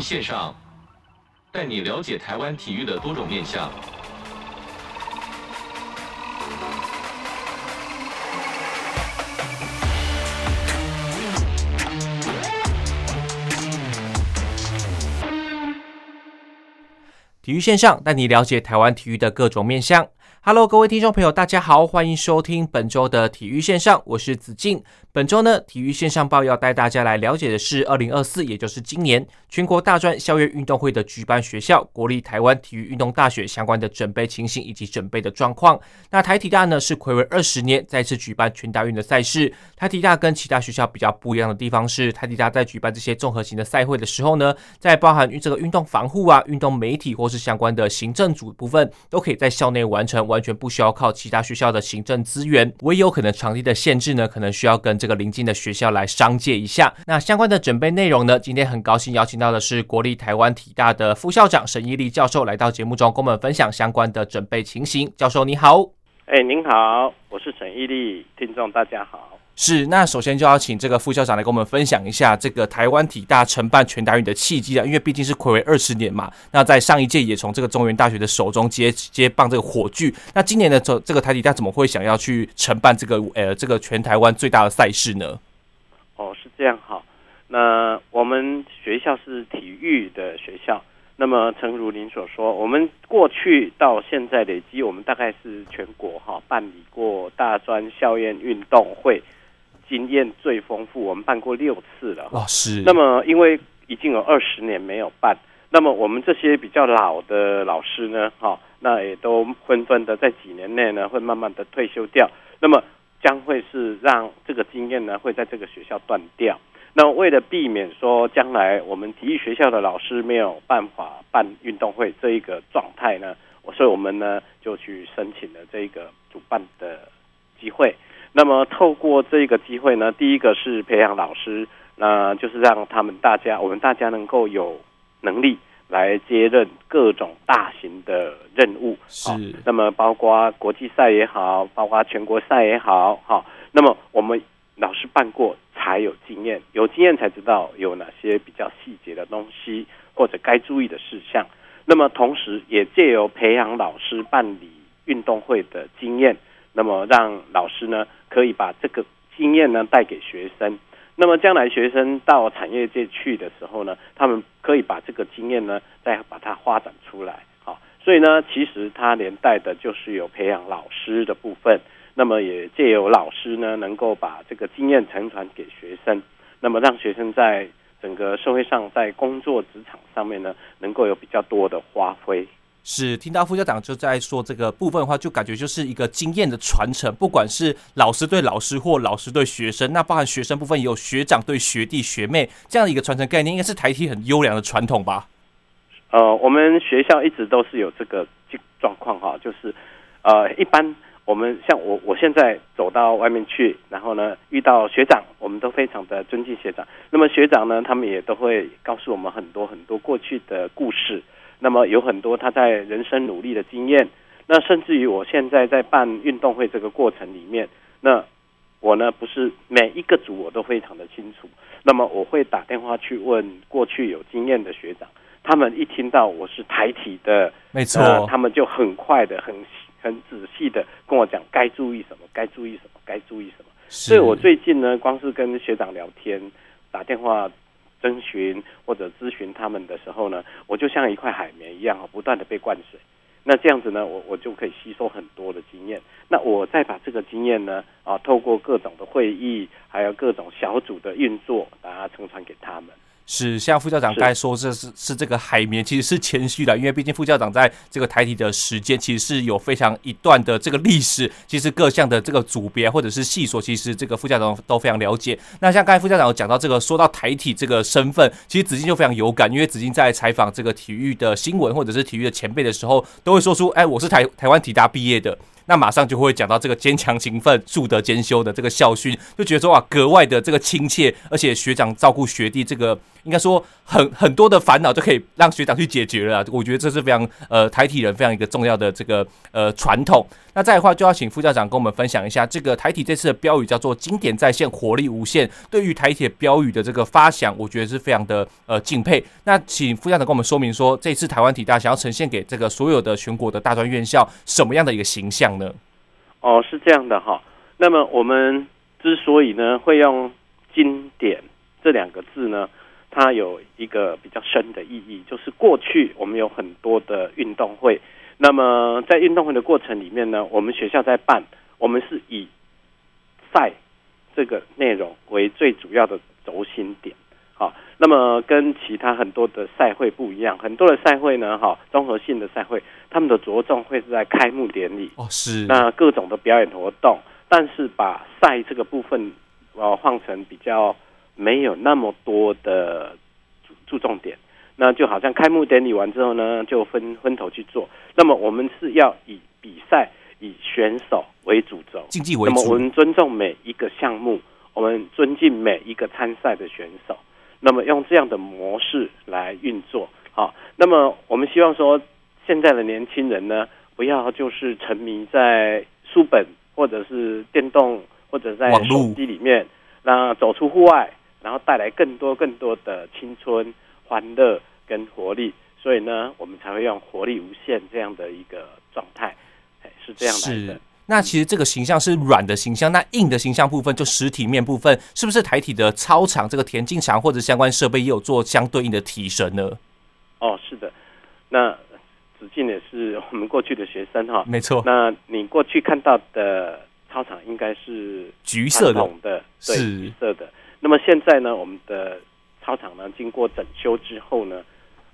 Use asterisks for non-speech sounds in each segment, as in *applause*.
线上，带你了解台湾体育的多种面向。体育线上带你了解台湾体育的各种面向。Hello，各位听众朋友，大家好，欢迎收听本周的体育线上，我是子敬。本周呢，体育线上报要带大家来了解的是二零二四，也就是今年全国大专校园运动会的举办学校国立台湾体育运动大学相关的准备情形以及准备的状况。那台体大呢是睽违二十年再次举办全大运的赛事。台体大跟其他学校比较不一样的地方是，台体大在举办这些综合型的赛会的时候呢，在包含这个运动防护啊、运动媒体或是相关的行政组部分，都可以在校内完成。完全不需要靠其他学校的行政资源，唯有可能场地的限制呢，可能需要跟这个邻近的学校来商借一下。那相关的准备内容呢，今天很高兴邀请到的是国立台湾体大的副校长沈毅立教授来到节目中，跟我们分享相关的准备情形。教授你好，哎、您好，我是沈毅立，听众大家好。是，那首先就要请这个副校长来跟我们分享一下这个台湾体大承办全大运的契机啊，因为毕竟是睽违二十年嘛。那在上一届也从这个中原大学的手中接接棒这个火炬，那今年的这这个台体大怎么会想要去承办这个呃这个全台湾最大的赛事呢？哦，是这样哈。那我们学校是体育的学校，那么诚如您所说，我们过去到现在累积，我们大概是全国哈办理过大专校园运动会。经验最丰富，我们办过六次了。哇，是。那么，因为已经有二十年没有办，那么我们这些比较老的老师呢，哈，那也都纷纷的在几年内呢，会慢慢的退休掉。那么，将会是让这个经验呢，会在这个学校断掉。那为了避免说将来我们体育学校的老师没有办法办运动会这一个状态呢，所以我们呢就去申请了这个主办的机会。那么透过这个机会呢，第一个是培养老师，那就是让他们大家，我们大家能够有能力来接任各种大型的任务。是。那么包括国际赛也好，包括全国赛也好，好。那么我们老师办过才有经验，有经验才知道有哪些比较细节的东西或者该注意的事项。那么同时也借由培养老师办理运动会的经验。那么让老师呢，可以把这个经验呢带给学生。那么将来学生到产业界去的时候呢，他们可以把这个经验呢再把它发展出来。好，所以呢，其实它连带的就是有培养老师的部分。那么也借由老师呢，能够把这个经验承传给学生。那么让学生在整个社会上，在工作职场上面呢，能够有比较多的发挥。是听到副校长就在说这个部分的话，就感觉就是一个经验的传承，不管是老师对老师或老师对学生，那包含学生部分也有学长对学弟学妹这样的一个传承概念，应该是台体很优良的传统吧？呃，我们学校一直都是有这个状况哈，就是呃，一般我们像我我现在走到外面去，然后呢遇到学长，我们都非常的尊敬学长。那么学长呢，他们也都会告诉我们很多很多过去的故事。那么有很多他在人生努力的经验，那甚至于我现在在办运动会这个过程里面，那我呢不是每一个组我都非常的清楚，那么我会打电话去问过去有经验的学长，他们一听到我是台体的，没错，他们就很快的、很很仔细的跟我讲该注意什么，该注意什么，该注意什么。所以我最近呢，光是跟学长聊天，打电话。征询或者咨询他们的时候呢，我就像一块海绵一样啊，不断的被灌水。那这样子呢，我我就可以吸收很多的经验。那我再把这个经验呢，啊，透过各种的会议，还有各种小组的运作，把它承传给他们。是，像副校长刚才说，这是是，是这个海绵，其实是谦虚的，因为毕竟副校长在这个台体的时间，其实是有非常一段的这个历史。其实各项的这个组别或者是系所，其实这个副校长都非常了解。那像刚才副校长有讲到这个，说到台体这个身份，其实子敬就非常有感，因为子敬在采访这个体育的新闻或者是体育的前辈的时候，都会说出，哎，我是台台湾体大毕业的。那马上就会讲到这个坚强勤奋、素德兼修的这个校训，就觉得说啊，格外的这个亲切，而且学长照顾学弟，这个应该说很 *laughs* 很多的烦恼就可以让学长去解决了。我觉得这是非常呃台体人非常一个重要的这个呃传统。那再的话，就要请副校长跟我们分享一下这个台体这次的标语叫做“经典再现，活力无限”。对于台体标语的这个发想，我觉得是非常的呃敬佩。那请副校长跟我们说明说，这次台湾体大想要呈现给这个所有的全国的大专院校什么样的一个形象呢？哦，是这样的哈。那么我们之所以呢会用“经典”这两个字呢，它有一个比较深的意义，就是过去我们有很多的运动会。那么在运动会的过程里面呢，我们学校在办，我们是以赛这个内容为最主要的轴心点。好，那么跟其他很多的赛会不一样，很多的赛会呢，哈，综合性的赛会，他们的着重会是在开幕典礼哦，是那各种的表演活动，但是把赛这个部分呃换成比较没有那么多的注重点。那就好像开幕典礼完之后呢，就分分头去做。那么我们是要以比赛、以选手为主轴，竞技为主。那么我们尊重每一个项目，我们尊敬每一个参赛的选手。那么用这样的模式来运作。好，那么我们希望说，现在的年轻人呢，不要就是沉迷在书本或者是电动或者在手机里面，那走出户外，然后带来更多更多的青春、欢乐。跟活力，所以呢，我们才会用活力无限这样的一个状态，是这样来的。是，那其实这个形象是软的形象，那硬的形象部分就实体面部分，是不是台体的操场、这个田径场或者相关设备也有做相对应的提升呢？哦，是的。那子敬也是我们过去的学生哈，没错。那你过去看到的操场应该是橘色的，对，橘色的。那么现在呢，我们的操场呢，经过整修之后呢，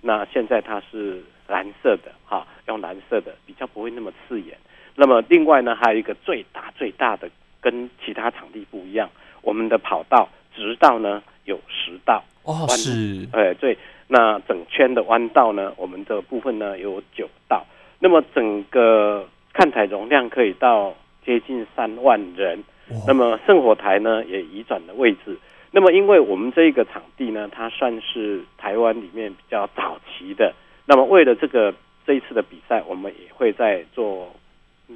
那现在它是蓝色的，哈，用蓝色的比较不会那么刺眼。那么另外呢，还有一个最大最大的，跟其他场地不一样，我们的跑道直道呢有十道，哦，是，哎，对，那整圈的弯道呢，我们的部分呢有九道。那么整个看台容量可以到接近三万人。哦，那么圣火台呢也移转了位置。那么，因为我们这个场地呢，它算是台湾里面比较早期的。那么，为了这个这一次的比赛，我们也会在做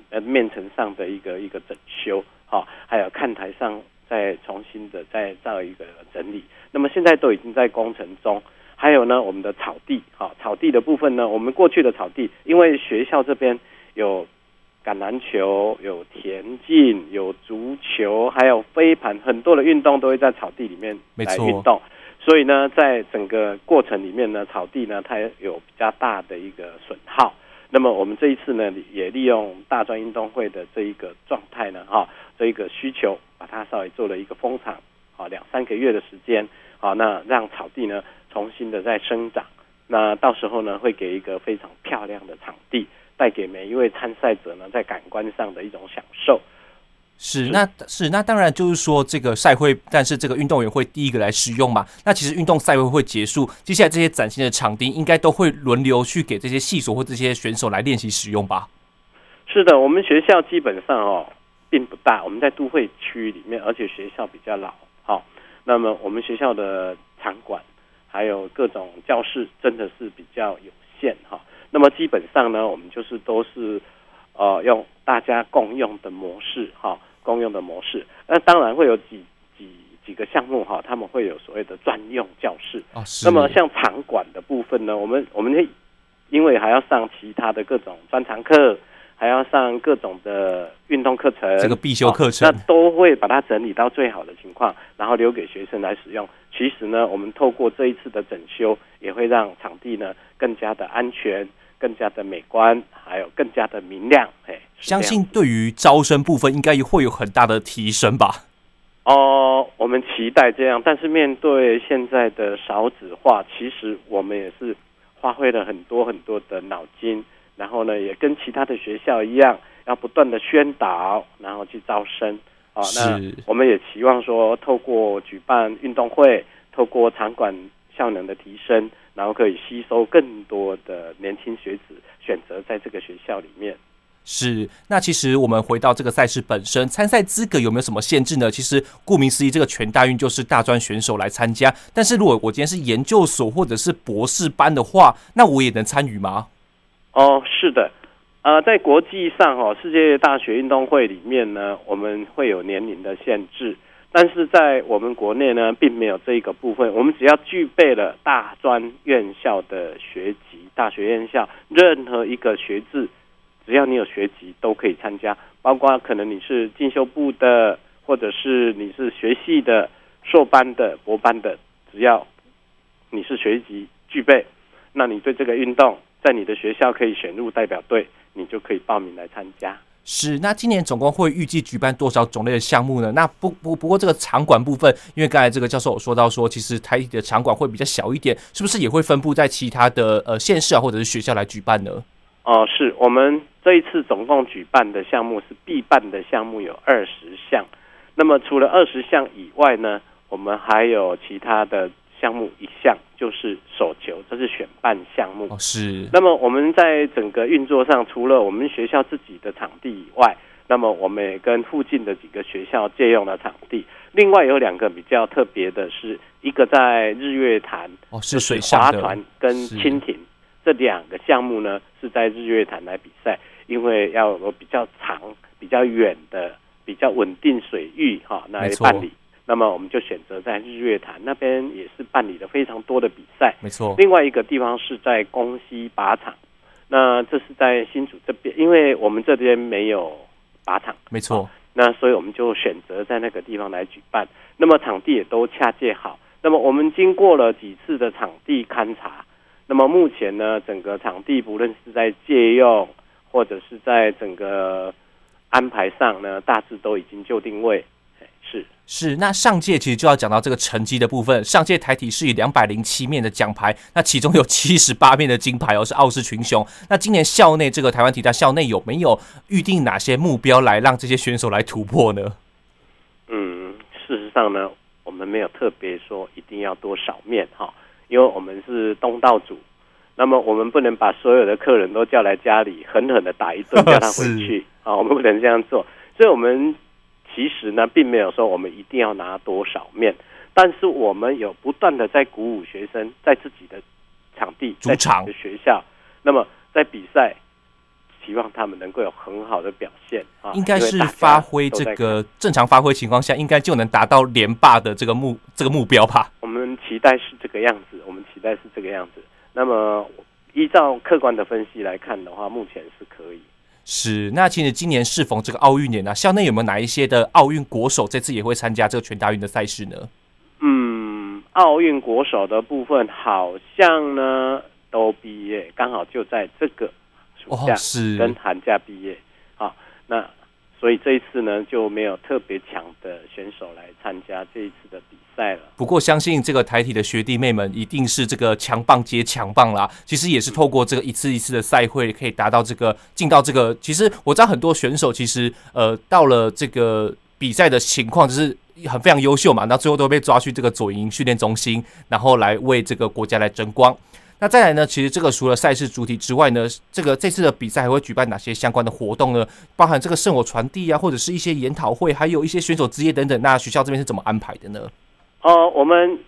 呃面层上的一个一个整修，哈，还有看台上再重新的再造一个整理。那么现在都已经在工程中。还有呢，我们的草地，哈，草地的部分呢，我们过去的草地，因为学校这边有。橄榄球有田径，有足球，还有飞盘，很多的运动都会在草地里面来运动。所以呢，在整个过程里面呢，草地呢它有比较大的一个损耗。那么我们这一次呢，也利用大专运动会的这一个状态呢，哈，这一个需求，把它稍微做了一个封场，啊，两三个月的时间，好，那让草地呢重新的再生长。那到时候呢，会给一个非常漂亮的场地。带给每一位参赛者呢，在感官上的一种享受。是，那是那当然就是说，这个赛会，但是这个运动员会第一个来使用嘛。那其实运动赛会会结束，接下来这些崭新的场地应该都会轮流去给这些系所或这些选手来练习使用吧？是的，我们学校基本上哦并不大，我们在都会区里面，而且学校比较老。好，那么我们学校的场馆还有各种教室真的是比较有限哈。那么基本上呢，我们就是都是，呃，用大家共用的模式哈，共用的模式。那当然会有几几几个项目哈，他们会有所谓的专用教室。哦，是。那么像场馆的部分呢，我们我们因为还要上其他的各种专长课。还要上各种的运动课程，这个必修课程，那都会把它整理到最好的情况，然后留给学生来使用。其实呢，我们透过这一次的整修，也会让场地呢更加的安全、更加的美观，还有更加的明亮。哎，相信对于招生部分，应该也会有很大的提升吧？哦，我们期待这样，但是面对现在的少子化，其实我们也是花费了很多很多的脑筋。然后呢，也跟其他的学校一样，要不断的宣导，然后去招生啊。那我们也期望说，透过举办运动会，透过场馆效能的提升，然后可以吸收更多的年轻学子选择在这个学校里面。是，那其实我们回到这个赛事本身，参赛资格有没有什么限制呢？其实顾名思义，这个全大运就是大专选手来参加。但是如果我今天是研究所或者是博士班的话，那我也能参与吗？哦，是的，呃，在国际上哦，世界大学运动会里面呢，我们会有年龄的限制，但是在我们国内呢，并没有这一个部分。我们只要具备了大专院校的学籍，大学院校任何一个学制。只要你有学籍，都可以参加，包括可能你是进修部的，或者是你是学系的、硕班的、博班的，只要你是学籍具备，那你对这个运动在你的学校可以选入代表队，你就可以报名来参加。是，那今年总共会预计举办多少种类的项目呢？那不不不过这个场馆部分，因为刚才这个教授有说到说，其实台体的场馆会比较小一点，是不是也会分布在其他的呃县市啊，或者是学校来举办呢？哦，是我们这一次总共举办的项目是必办的项目有二十项，那么除了二十项以外呢，我们还有其他的项目一项就是手球，这是选办项目。哦，是。那么我们在整个运作上，除了我们学校自己的场地以外，那么我们也跟附近的几个学校借用了场地。另外有两个比较特别的是，一个在日月潭，哦，是水上划船跟蜻蜓。这两个项目呢，是在日月潭来比赛，因为要有比较长、比较远的、比较稳定水域哈，来办理。那么我们就选择在日月潭那边，也是办理了非常多的比赛。没错。另外一个地方是在公西靶场，那这是在新竹这边，因为我们这边没有靶场。没错。那所以我们就选择在那个地方来举办。那么场地也都恰借好。那么我们经过了几次的场地勘察。那么目前呢，整个场地不论是在借用，或者是在整个安排上呢，大致都已经就定位。是是，那上届其实就要讲到这个成绩的部分。上届台体是以两百零七面的奖牌，那其中有七十八面的金牌哦，是傲视群雄。那今年校内这个台湾体大校内有没有预定哪些目标来让这些选手来突破呢？嗯，事实上呢，我们没有特别说一定要多少面哈。因为我们是东道主，那么我们不能把所有的客人都叫来家里狠狠的打一顿，*laughs* 叫他回去啊！我们不能这样做。所以，我们其实呢，并没有说我们一定要拿多少面，但是我们有不断的在鼓舞学生，在自己的场地、主场的学校，那么在比赛。希望他们能够有很好的表现啊！应该是发挥这个正常发挥情况下，应该就能达到连霸的这个目这个目标吧？我们期待是这个样子，我们期待是这个样子。那么依照客观的分析来看的话，目前是可以。是。那其实今年适逢这个奥运年啊，校内有没有哪一些的奥运国手这次也会参加这个全大运的赛事呢？嗯，奥运国手的部分好像呢都毕业，刚好就在这个。哦，是跟寒假毕业，好，那所以这一次呢就没有特别强的选手来参加这一次的比赛了。不过相信这个台体的学弟妹们一定是这个强棒接强棒啦。其实也是透过这个一次一次的赛会，可以达到这个进到这个。其实我知道很多选手其实呃到了这个比赛的情况就是很非常优秀嘛，那最后都被抓去这个左营训练中心，然后来为这个国家来争光。那再来呢？其实这个除了赛事主体之外呢，这个这次的比赛还会举办哪些相关的活动呢？包含这个圣火传递啊，或者是一些研讨会，还有一些选手职业等等。那学校这边是怎么安排的呢？哦、我们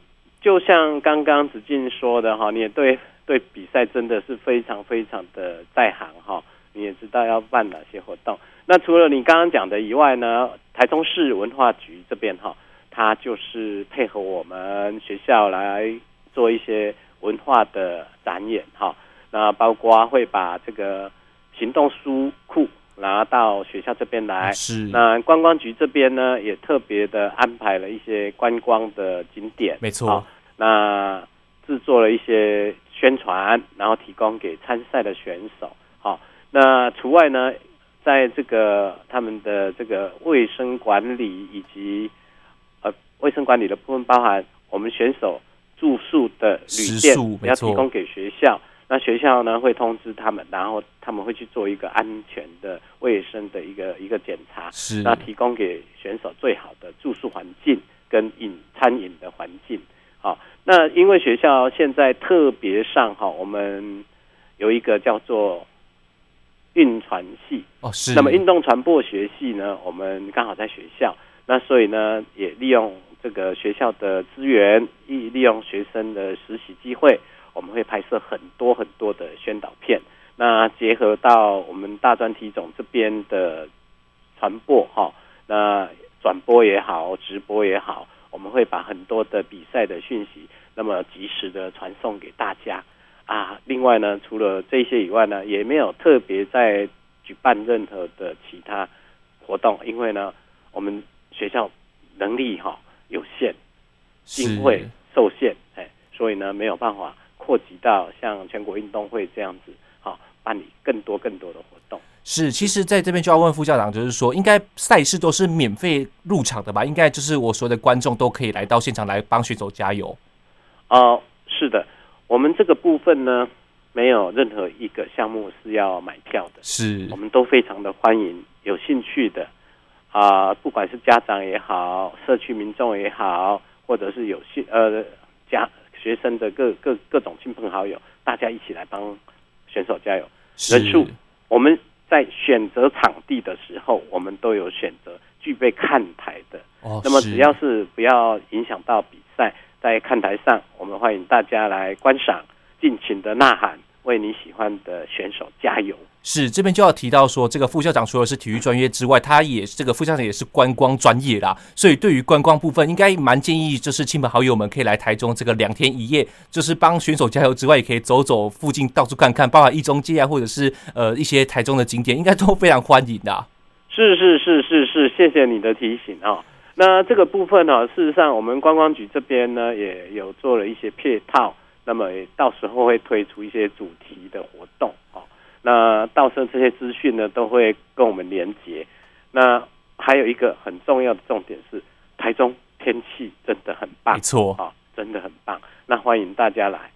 就像刚刚子敬说的哈，你也对对比赛真的是非常非常的在行哈，你也知道要办哪些活动。那除了你刚刚讲的以外呢，台中市文化局这边哈，它就是配合我们学校来做一些。文化的展演哈，那包括会把这个行动书库拿到学校这边来。是。那观光局这边呢，也特别的安排了一些观光的景点。没错。那制作了一些宣传，然后提供给参赛的选手。好，那除外呢，在这个他们的这个卫生管理以及呃卫生管理的部分，包含我们选手。住宿的旅店要提供给学校，那学校呢会通知他们，然后他们会去做一个安全的、卫生的一个一个检查，是那提供给选手最好的住宿环境跟饮餐饮的环境。好，那因为学校现在特别上哈，我们有一个叫做运传系哦，是。那么运动传播学系呢，我们刚好在学校，那所以呢，也利用这个学校的资源，利利用学生的实习机会，我们会拍摄很多很多的宣导片。那结合到我们大专体总这边的传播哈，那转播也好，直播也好，我们会把很多的比赛的讯息，那么及时的传送给大家。啊，另外呢，除了这些以外呢，也没有特别在举办任何的其他活动，因为呢，我们学校能力哈有限，经费受限，哎，所以呢，没有办法扩及到像全国运动会这样子，好办理更多更多的活动。是，其实在这边就要问副校长，就是说，应该赛事都是免费入场的吧？应该就是我所有的观众都可以来到现场来帮选手加油。哦，是的。我们这个部分呢，没有任何一个项目是要买票的，是我们都非常的欢迎有兴趣的啊、呃，不管是家长也好，社区民众也好，或者是有些呃家学生的各各各种亲朋好友，大家一起来帮选手加油。人数我们在选择场地的时候，我们都有选择具备看台的，哦，那么只要是不要影响到比赛。在看台上，我们欢迎大家来观赏，尽情的呐喊，为你喜欢的选手加油。是，这边就要提到说，这个副校长除了是体育专业之外，他也这个副校长也是观光专业啦。所以对于观光部分，应该蛮建议，就是亲朋好友们可以来台中这个两天一夜，就是帮选手加油之外，也可以走走附近，到处看看，包括一中街啊，或者是呃一些台中的景点，应该都非常欢迎的。是是是是是，谢谢你的提醒啊、哦。那这个部分呢，事实上我们观光局这边呢也有做了一些配套，那么到时候会推出一些主题的活动啊。那到时候这些资讯呢都会跟我们连接。那还有一个很重要的重点是，台中天气真的很棒，没错啊，真的很棒。那欢迎大家来。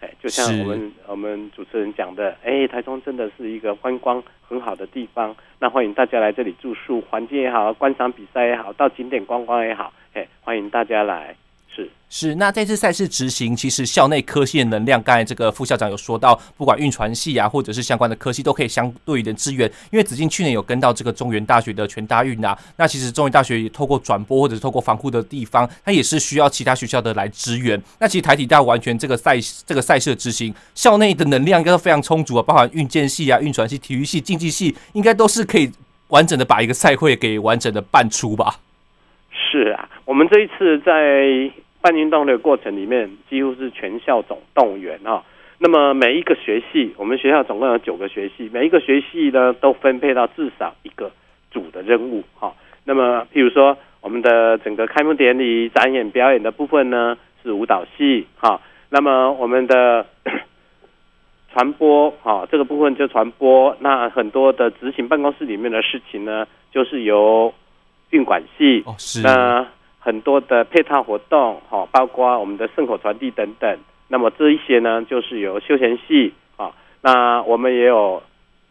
哎，就像我们我们主持人讲的，哎，台中真的是一个观光很好的地方。那欢迎大家来这里住宿，环境也好，观赏比赛也好，到景点观光也好，哎，欢迎大家来。是是，那这次赛事执行，其实校内科系的能量，刚才这个副校长有说到，不管运传系啊，或者是相关的科系，都可以相对的支援。因为子敬去年有跟到这个中原大学的全大运啊，那其实中原大学也透过转播或者是透过防护的地方，它也是需要其他学校的来支援。那其实台体大完全这个赛这个赛事的执行，校内的能量应该都非常充足啊，包含运建系啊、运传系、体育系、竞技系，应该都是可以完整的把一个赛会给完整的办出吧。是啊，我们这一次在办运动的过程里面，几乎是全校总动员哈。那么每一个学系，我们学校总共有九个学系，每一个学系呢都分配到至少一个组的任务哈。那么，譬如说我们的整个开幕典礼、展演、表演的部分呢是舞蹈系哈。那么我们的 *coughs* 传播哈这个部分就传播，那很多的执行办公室里面的事情呢，就是由运管系哦是那。很多的配套活动，哈，包括我们的圣火传递等等。那么这一些呢，就是由休闲系啊。那我们也有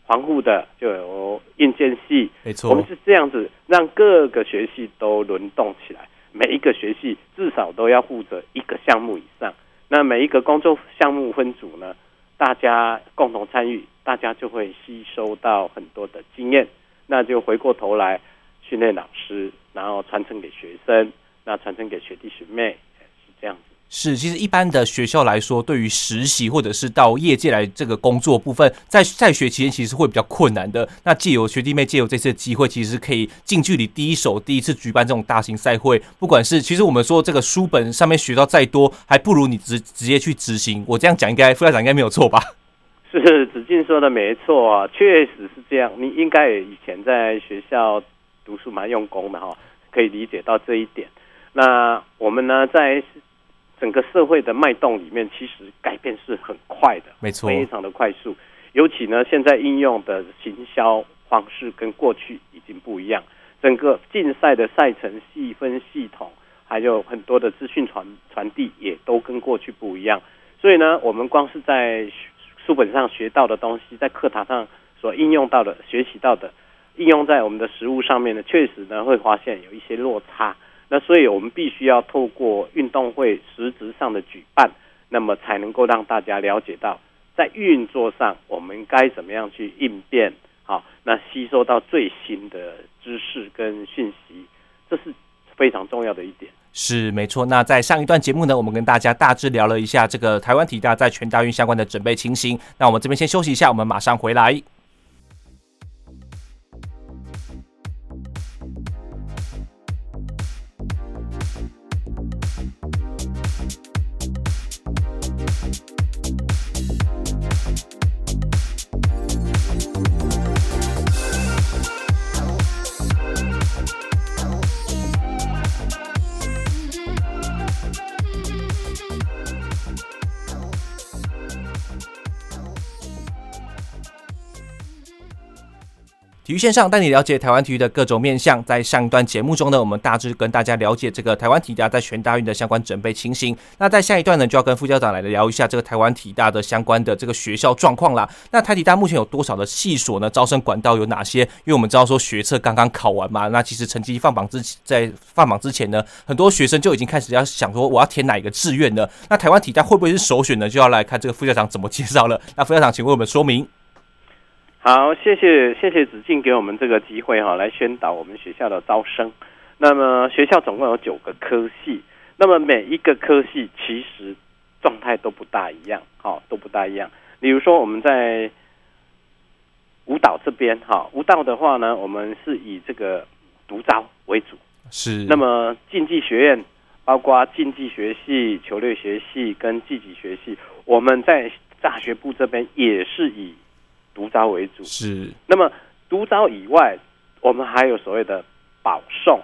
防护的，就有硬件系。没错，我们是这样子，让各个学系都轮动起来。每一个学系至少都要负责一个项目以上。那每一个工作项目分组呢，大家共同参与，大家就会吸收到很多的经验。那就回过头来训练老师，然后传承给学生。那传承给学弟学妹是这样子。是，其实一般的学校来说，对于实习或者是到业界来这个工作部分，在在学期间其实会比较困难的。那借由学弟妹借由这次机会，其实可以近距离第一手第一次举办这种大型赛会。不管是其实我们说这个书本上面学到再多，还不如你直直接去执行。我这样讲应该副校长应该没有错吧？*laughs* *laughs* 是子敬说的没错啊，确实是这样。你应该也以前在学校读书蛮用功的哈，可以理解到这一点。那我们呢，在整个社会的脉动里面，其实改变是很快的，没错，非常的快速。尤其呢，现在应用的行销方式跟过去已经不一样，整个竞赛的赛程细分系统，还有很多的资讯传传递，也都跟过去不一样。所以呢，我们光是在书本上学到的东西，在课堂上所应用到的、学习到的，应用在我们的食物上面呢，确实呢会发现有一些落差。那所以，我们必须要透过运动会实质上的举办，那么才能够让大家了解到，在运作上我们该怎么样去应变，好，那吸收到最新的知识跟讯息，这是非常重要的一点。是没错。那在上一段节目呢，我们跟大家大致聊了一下这个台湾体大在全大运相关的准备情形。那我们这边先休息一下，我们马上回来。体育线上带你了解台湾体育的各种面向。在上一段节目中呢，我们大致跟大家了解这个台湾体大在全大运的相关准备情形。那在下一段呢，就要跟副校长来聊一下这个台湾体大的相关的这个学校状况啦。那台体大目前有多少的系所呢？招生管道有哪些？因为我们知道说学测刚刚考完嘛，那其实成绩放榜之在放榜之前呢，很多学生就已经开始要想说我要填哪一个志愿呢？那台湾体大会不会是首选呢？就要来看这个副校长怎么介绍了。那副校长，请为我们说明。好，谢谢谢谢子敬给我们这个机会哈，来宣导我们学校的招生。那么学校总共有九个科系，那么每一个科系其实状态都不大一样，哈，都不大一样。比如说我们在舞蹈这边哈，舞蹈的话呢，我们是以这个独招为主，是。那么竞技学院包括竞技学系、球类学系跟技击学系，我们在大学部这边也是以。独招为主是，那么独招以外，我们还有所谓的保送，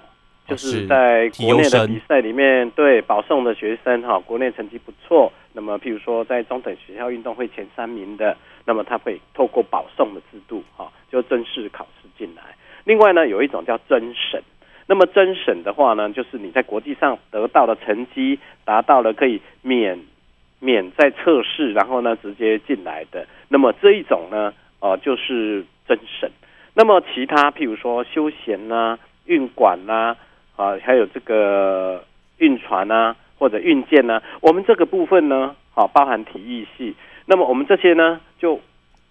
就是在国内的比赛里面，对保送的学生哈，国内成绩不错，那么譬如说在中等学校运动会前三名的，那么他会透过保送的制度哈，就正式考试进来。另外呢，有一种叫甄审，那么甄审的话呢，就是你在国际上得到的成绩达到了可以免。免再测试，然后呢，直接进来的。那么这一种呢，哦、呃，就是甄审。那么其他，譬如说休闲呐、啊、运管呐，啊，还有这个运船啊，或者运舰呐，我们这个部分呢，好、啊，包含体育系。那么我们这些呢，就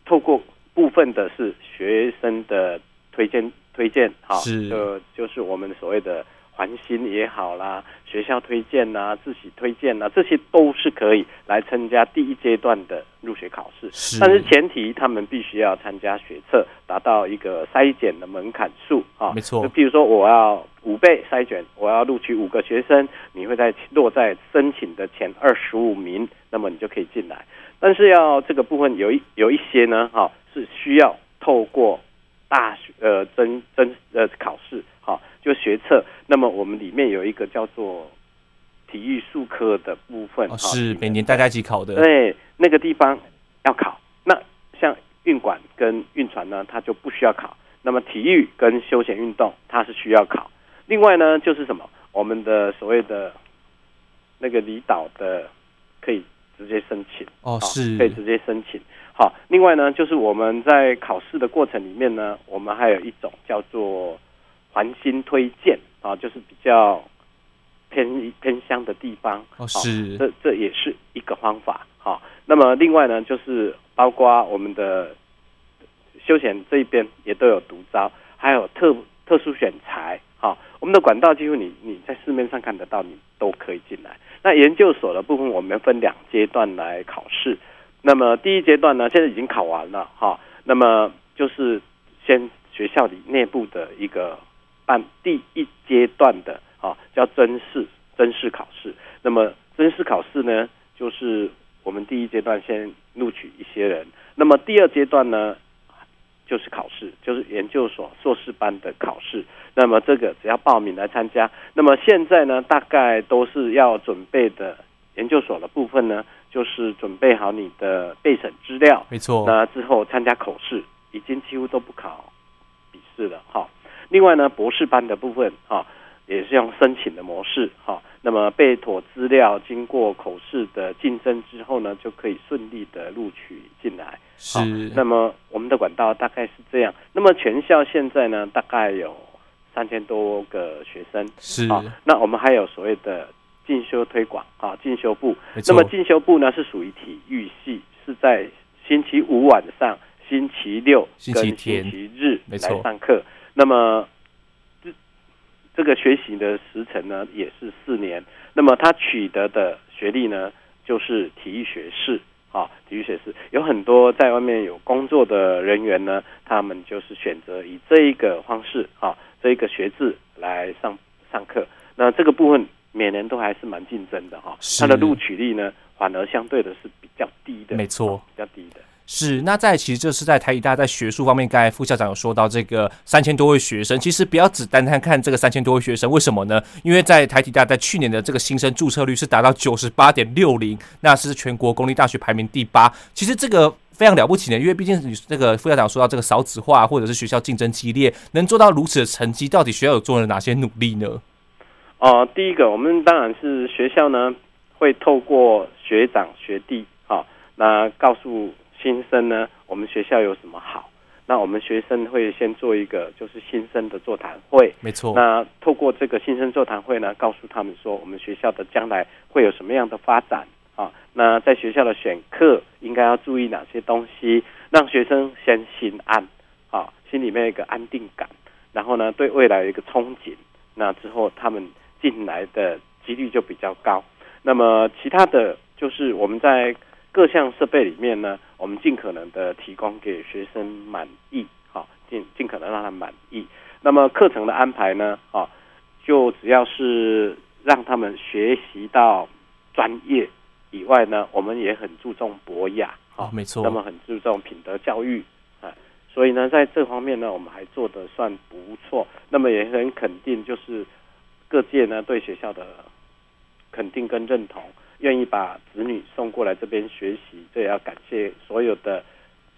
透过部分的是学生的推荐推荐，好，是，就就是我们所谓的。环心也好啦，学校推荐呐、啊，自己推荐呐、啊，这些都是可以来参加第一阶段的入学考试。是，但是前提他们必须要参加学测，达到一个筛检的门槛数啊。没错，就譬如说我要五倍筛选，我要录取五个学生，你会在落在申请的前二十五名，那么你就可以进来。但是要这个部分有一有一些呢，哈，是需要透过大学呃真真呃考试。好，就学测，那么我们里面有一个叫做体育术科的部分，哦、是每年大家一起考的。对，那个地方要考。那像运管跟运船呢，它就不需要考。那么体育跟休闲运动，它是需要考。另外呢，就是什么？我们的所谓的那个离岛的，可以直接申请。哦，是，可以直接申请。好，另外呢，就是我们在考试的过程里面呢，我们还有一种叫做。环心推荐啊，就是比较偏偏乡的地方，哦，是，这这也是一个方法。好，那么另外呢，就是包括我们的休闲这一边也都有独招，还有特特殊选材。好，我们的管道几乎你你在市面上看得到，你都可以进来。那研究所的部分，我们分两阶段来考试。那么第一阶段呢，现在已经考完了。哈，那么就是先学校里内部的一个。办第一阶段的啊，叫真试真试考试。那么真试考试呢，就是我们第一阶段先录取一些人。那么第二阶段呢，就是考试，就是研究所硕士班的考试。那么这个只要报名来参加。那么现在呢，大概都是要准备的研究所的部分呢，就是准备好你的备审资料。没错。那之后参加口试，已经几乎都不考笔试了。哈。另外呢，博士班的部分哈、啊，也是用申请的模式哈、啊。那么备妥资料，经过口试的竞争之后呢，就可以顺利的录取进来。是、啊。那么我们的管道大概是这样。那么全校现在呢，大概有三千多个学生。是。啊，那我们还有所谓的进修推广啊，进修部。那么进修部呢，是属于体育系，是在星期五晚上星期六星跟星期日来上课。那么这这个学习的时程呢，也是四年。那么他取得的学历呢，就是体育学士。啊，体育学士有很多在外面有工作的人员呢，他们就是选择以这一个方式，啊，这一个学制来上上课。那这个部分每年都还是蛮竞争的哈，它的录取率呢，反而相对的是比较低的，没错，比较低的。是，那在其实这是在台体大在学术方面，刚才副校长有说到这个三千多位学生，其实不要只单单看这个三千多位学生，为什么呢？因为在台体大在去年的这个新生注册率是达到九十八点六零，那是全国公立大学排名第八。其实这个非常了不起的，因为毕竟你这个副校长说到这个少子化，或者是学校竞争激烈，能做到如此的成绩，到底学校有做了哪些努力呢？哦、呃，第一个，我们当然是学校呢会透过学长学弟，好、哦，那告诉新生呢。我们学校有什么好？那我们学生会先做一个就是新生的座谈会，没错。那透过这个新生座谈会呢，告诉他们说我们学校的将来会有什么样的发展啊？那在学校的选课应该要注意哪些东西，让学生先心安啊，心里面有一个安定感，然后呢，对未来有一个憧憬，那之后他们进来的几率就比较高。那么其他的就是我们在。各项设备里面呢，我们尽可能的提供给学生满意，好，尽尽可能让他满意。那么课程的安排呢，啊，就只要是让他们学习到专业以外呢，我们也很注重博雅，啊，没错。那么很注重品德教育，啊，所以呢，在这方面呢，我们还做得算不错。那么也很肯定，就是各界呢对学校的肯定跟认同。愿意把子女送过来这边学习，这也要感谢所有的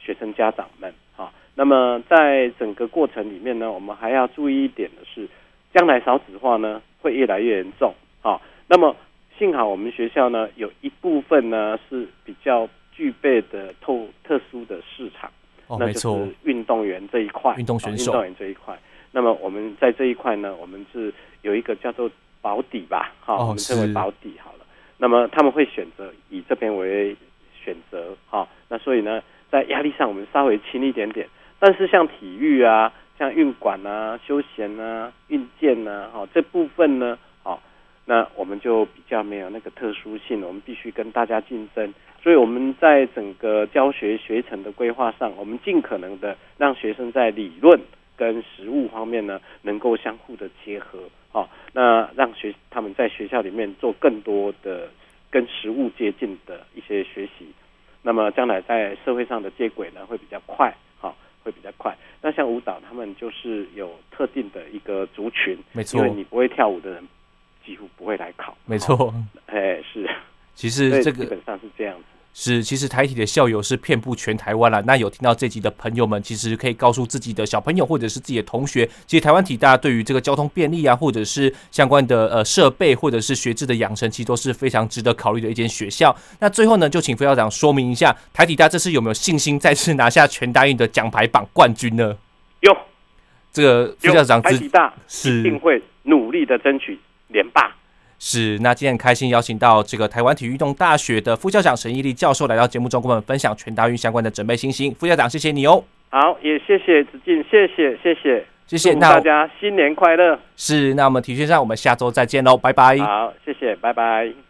学生家长们啊。那么在整个过程里面呢，我们还要注意一点的是，将来少子化呢会越来越严重啊。那么幸好我们学校呢有一部分呢是比较具备的特特殊的市场，哦，那就是运动员这一块，运动选手，运动员这一块。那么我们在这一块呢，我们是有一个叫做保底吧，哈，我们称为保底好了。那么他们会选择以这边为选择，哈，那所以呢，在压力上我们稍微轻一点点，但是像体育啊、像运管啊、休闲啊、运健啊，哈，这部分呢，好，那我们就比较没有那个特殊性，我们必须跟大家竞争，所以我们在整个教学学程的规划上，我们尽可能的让学生在理论跟实务方面呢，能够相互的结合。好，那让学他们在学校里面做更多的跟实物接近的一些学习，那么将来在社会上的接轨呢会比较快，好，会比较快。那像舞蹈，他们就是有特定的一个族群，没错，因为你不会跳舞的人几乎不会来考，没错，哎，是，其实这个基本上是这样子。是，其实台体的校友是遍布全台湾了。那有听到这集的朋友们，其实可以告诉自己的小朋友或者是自己的同学，其实台湾体大对于这个交通便利啊，或者是相关的呃设备，或者是学制的养成，其实都是非常值得考虑的一间学校。那最后呢，就请副校长说明一下，台体大这次有没有信心再次拿下全大运的奖牌榜冠军呢？有，这个副校长台体大是一定会努力的争取连霸。是，那今天很开心邀请到这个台湾体育运动大学的副校长沈义立教授来到节目中，跟我们分享全大运相关的准备信心。副校长，谢谢你哦。好，也谢谢子敬，谢谢谢谢谢谢，祝大家新年快乐。是，那我们体育线上，我们下周再见喽，拜拜。好，谢谢，拜拜。